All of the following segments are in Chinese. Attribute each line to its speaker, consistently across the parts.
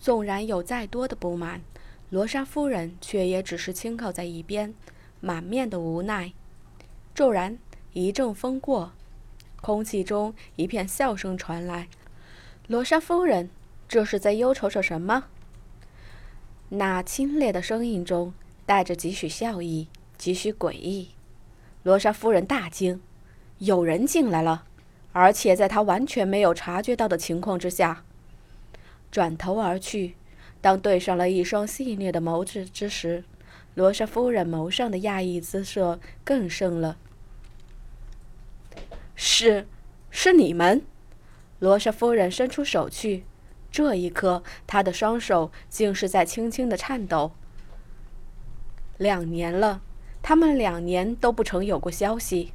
Speaker 1: 纵然有再多的不满，罗莎夫人却也只是轻靠在一边，满面的无奈。骤然一阵风过，空气中一片笑声传来。罗莎夫人，这是在忧愁着什么？那清冽的声音中带着几许笑意，几许诡异。罗莎夫人大惊，有人进来了，而且在她完全没有察觉到的情况之下。转头而去，当对上了一双细腻的眸子之时，罗莎夫人眸上的讶异姿色更盛了。是，是你们！罗莎夫人伸出手去，这一刻，她的双手竟是在轻轻的颤抖。两年了，他们两年都不曾有过消息。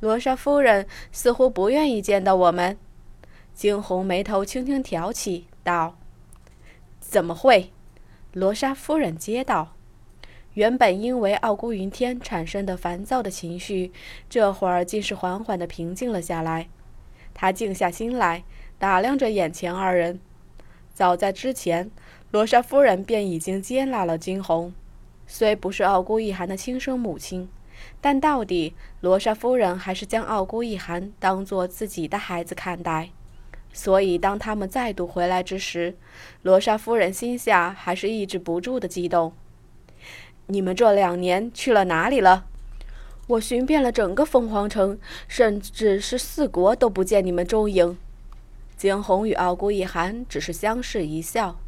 Speaker 1: 罗莎夫人似乎不愿意见到我们。惊鸿眉头轻轻挑起。道：“怎么会？”罗莎夫人接道：“原本因为傲孤云天产生的烦躁的情绪，这会儿竟是缓缓的平静了下来。她静下心来，打量着眼前二人。早在之前，罗莎夫人便已经接纳了惊鸿。虽不是傲孤一寒的亲生母亲，但到底罗莎夫人还是将傲孤一寒当做自己的孩子看待。”所以，当他们再度回来之时，罗莎夫人心下还是抑制不住的激动。你们这两年去了哪里了？我寻遍了整个凤凰城，甚至是四国，都不见你们踪影。惊鸿与傲孤一寒只是相视一笑。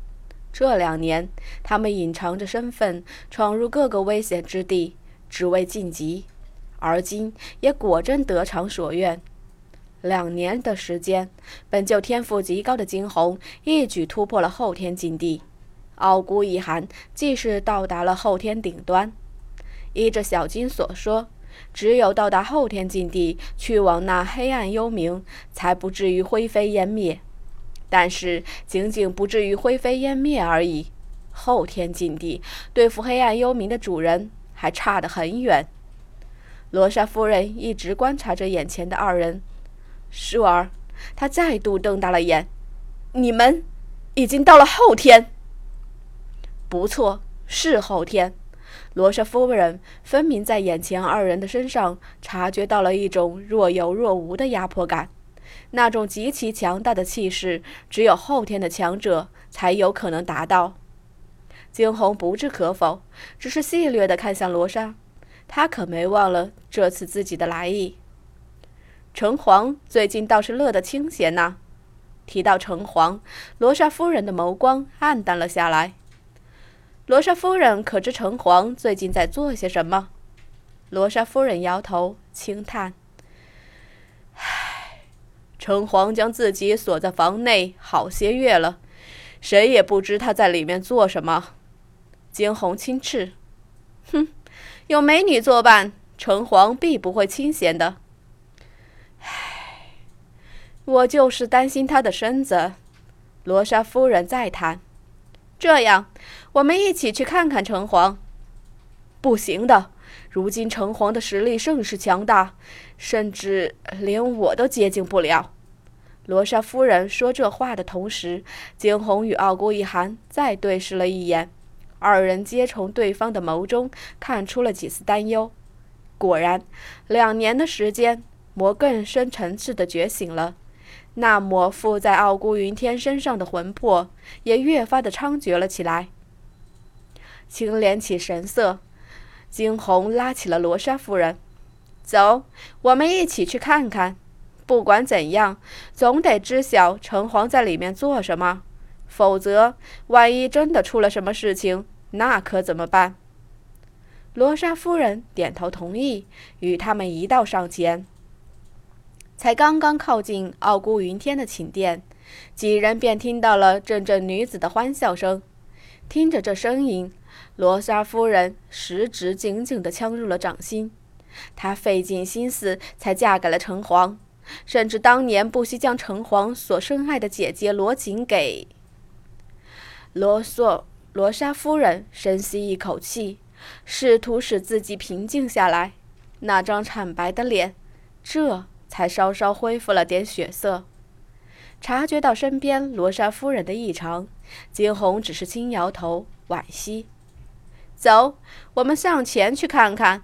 Speaker 1: 这两年，他们隐藏着身份，闯入各个危险之地，只为晋级，而今也果真得偿所愿。两年的时间，本就天赋极高的惊鸿一举突破了后天境地。傲孤一寒既是到达了后天顶端，依着小金所说，只有到达后天境地，去往那黑暗幽冥，才不至于灰飞烟灭。但是，仅仅不至于灰飞烟灭而已。后天境地对付黑暗幽冥的主人，还差得很远。罗莎夫人一直观察着眼前的二人。舒儿，他再度瞪大了眼。你们已经到了后天。不错，是后天。罗莎夫人分明在眼前二人的身上察觉到了一种若有若无的压迫感，那种极其强大的气势，只有后天的强者才有可能达到。惊鸿不置可否，只是戏谑地看向罗莎，他可没忘了这次自己的来意。城隍最近倒是乐得清闲呐。提到城隍，罗莎夫人的眸光暗淡了下来。罗莎夫人可知城隍最近在做些什么？罗莎夫人摇头轻叹：“唉，城隍将自己锁在房内好些月了，谁也不知他在里面做什么。”惊鸿轻斥：“哼，有美女作伴，城隍必不会清闲的。”我就是担心他的身子。罗莎夫人再谈，这样，我们一起去看看城隍。不行的，如今城隍的实力甚是强大，甚至连我都接近不了。罗莎夫人说这话的同时，惊鸿与傲孤一寒再对视了一眼，二人皆从对方的眸中看出了几丝担忧。果然，两年的时间。魔更深层次的觉醒了，那抹附在傲孤云天身上的魂魄也越发的猖獗了起来。清敛起神色，惊鸿拉起了罗莎夫人：“走，我们一起去看看。不管怎样，总得知晓城隍在里面做什么，否则万一真的出了什么事情，那可怎么办？”罗莎夫人点头同意，与他们一道上前。才刚刚靠近傲孤云天的寝殿，几人便听到了阵阵女子的欢笑声。听着这声音，罗莎夫人食指紧紧地呛入了掌心。她费尽心思才嫁给了城隍，甚至当年不惜将城隍所深爱的姐姐罗锦给罗索。罗莎夫人深吸一口气，试图使自己平静下来。那张惨白的脸，这……才稍稍恢复了点血色。察觉到身边罗莎夫人的异常，惊鸿只是轻摇头，惋惜。走，我们向前去看看。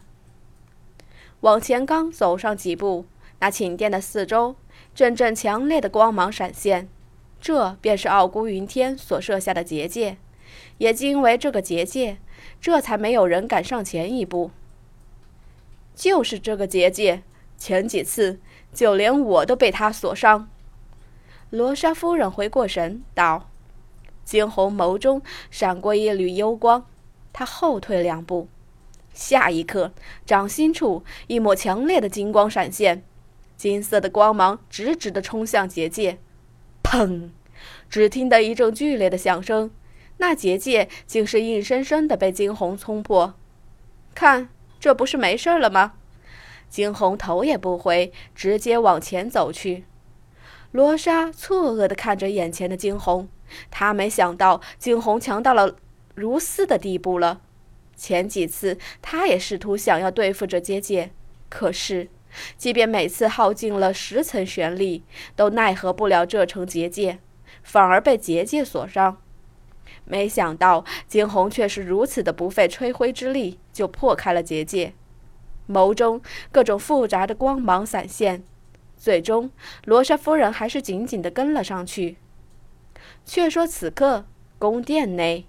Speaker 1: 往前刚走上几步，那寝殿的四周阵阵强烈的光芒闪现，这便是傲孤云天所设下的结界。也因为这个结界，这才没有人敢上前一步。就是这个结界，前几次就连我都被他所伤。罗莎夫人回过神，道：“惊鸿眸中闪过一缕幽光，他后退两步。”下一刻，掌心处一抹强烈的金光闪现，金色的光芒直直地冲向结界。砰！只听得一阵剧烈的响声，那结界竟是硬生生的被惊鸿冲破。看，这不是没事了吗？惊鸿头也不回，直接往前走去。罗莎错愕地看着眼前的惊鸿，她没想到惊鸿强到了如斯的地步了。前几次，他也试图想要对付这结界，可是，即便每次耗尽了十层玄力，都奈何不了这层结界，反而被结界所伤。没想到惊鸿却是如此的不费吹灰之力就破开了结界，眸中各种复杂的光芒闪现，最终罗莎夫人还是紧紧地跟了上去。却说此刻，宫殿内。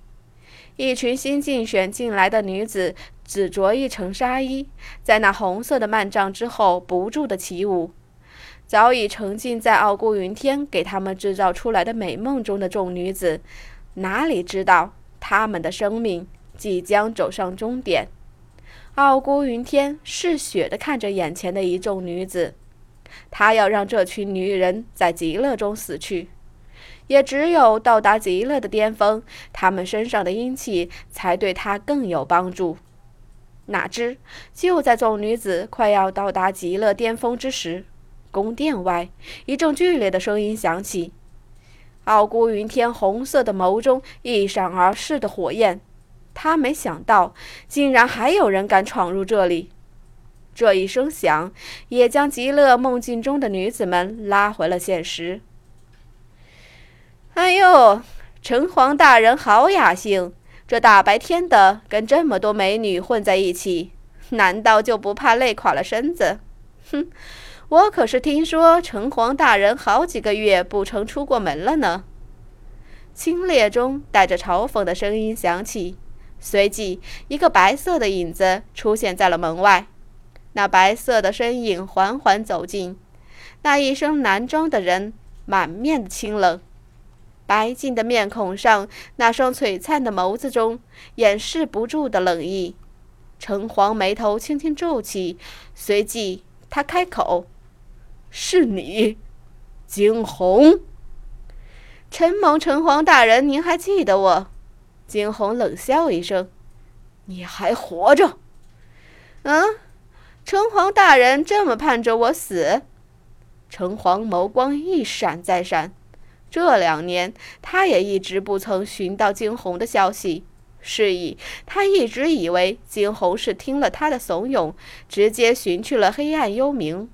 Speaker 1: 一群新竞选进来的女子，只着一层纱衣，在那红色的幔帐之后不住地起舞。早已沉浸在傲孤云天给他们制造出来的美梦中的众女子，哪里知道他们的生命即将走上终点？傲孤云天嗜血地看着眼前的一众女子，他要让这群女人在极乐中死去。也只有到达极乐的巅峰，他们身上的阴气才对他更有帮助。哪知就在众女子快要到达极乐巅峰之时，宫殿外一阵剧烈的声音响起。傲孤云天红色的眸中一闪而逝的火焰，他没想到竟然还有人敢闯入这里。这一声响也将极乐梦境中的女子们拉回了现实。哎呦，城隍大人好雅兴！这大白天的跟这么多美女混在一起，难道就不怕累垮了身子？哼，我可是听说城隍大人好几个月不曾出过门了呢。清冽中带着嘲讽的声音响起，随即一个白色的影子出现在了门外。那白色的身影缓缓走近，那一身男装的人满面的清冷。白净的面孔上，那双璀璨的眸子中掩饰不住的冷意。城隍眉头轻轻皱起，随即他开口：“是你，惊鸿。”承蒙城隍大人，您还记得我？惊鸿冷笑一声：“你还活着？”“嗯。”城隍大人这么盼着我死？城隍眸光一闪再闪。这两年，他也一直不曾寻到惊鸿的消息，是以他一直以为惊鸿是听了他的怂恿，直接寻去了黑暗幽冥。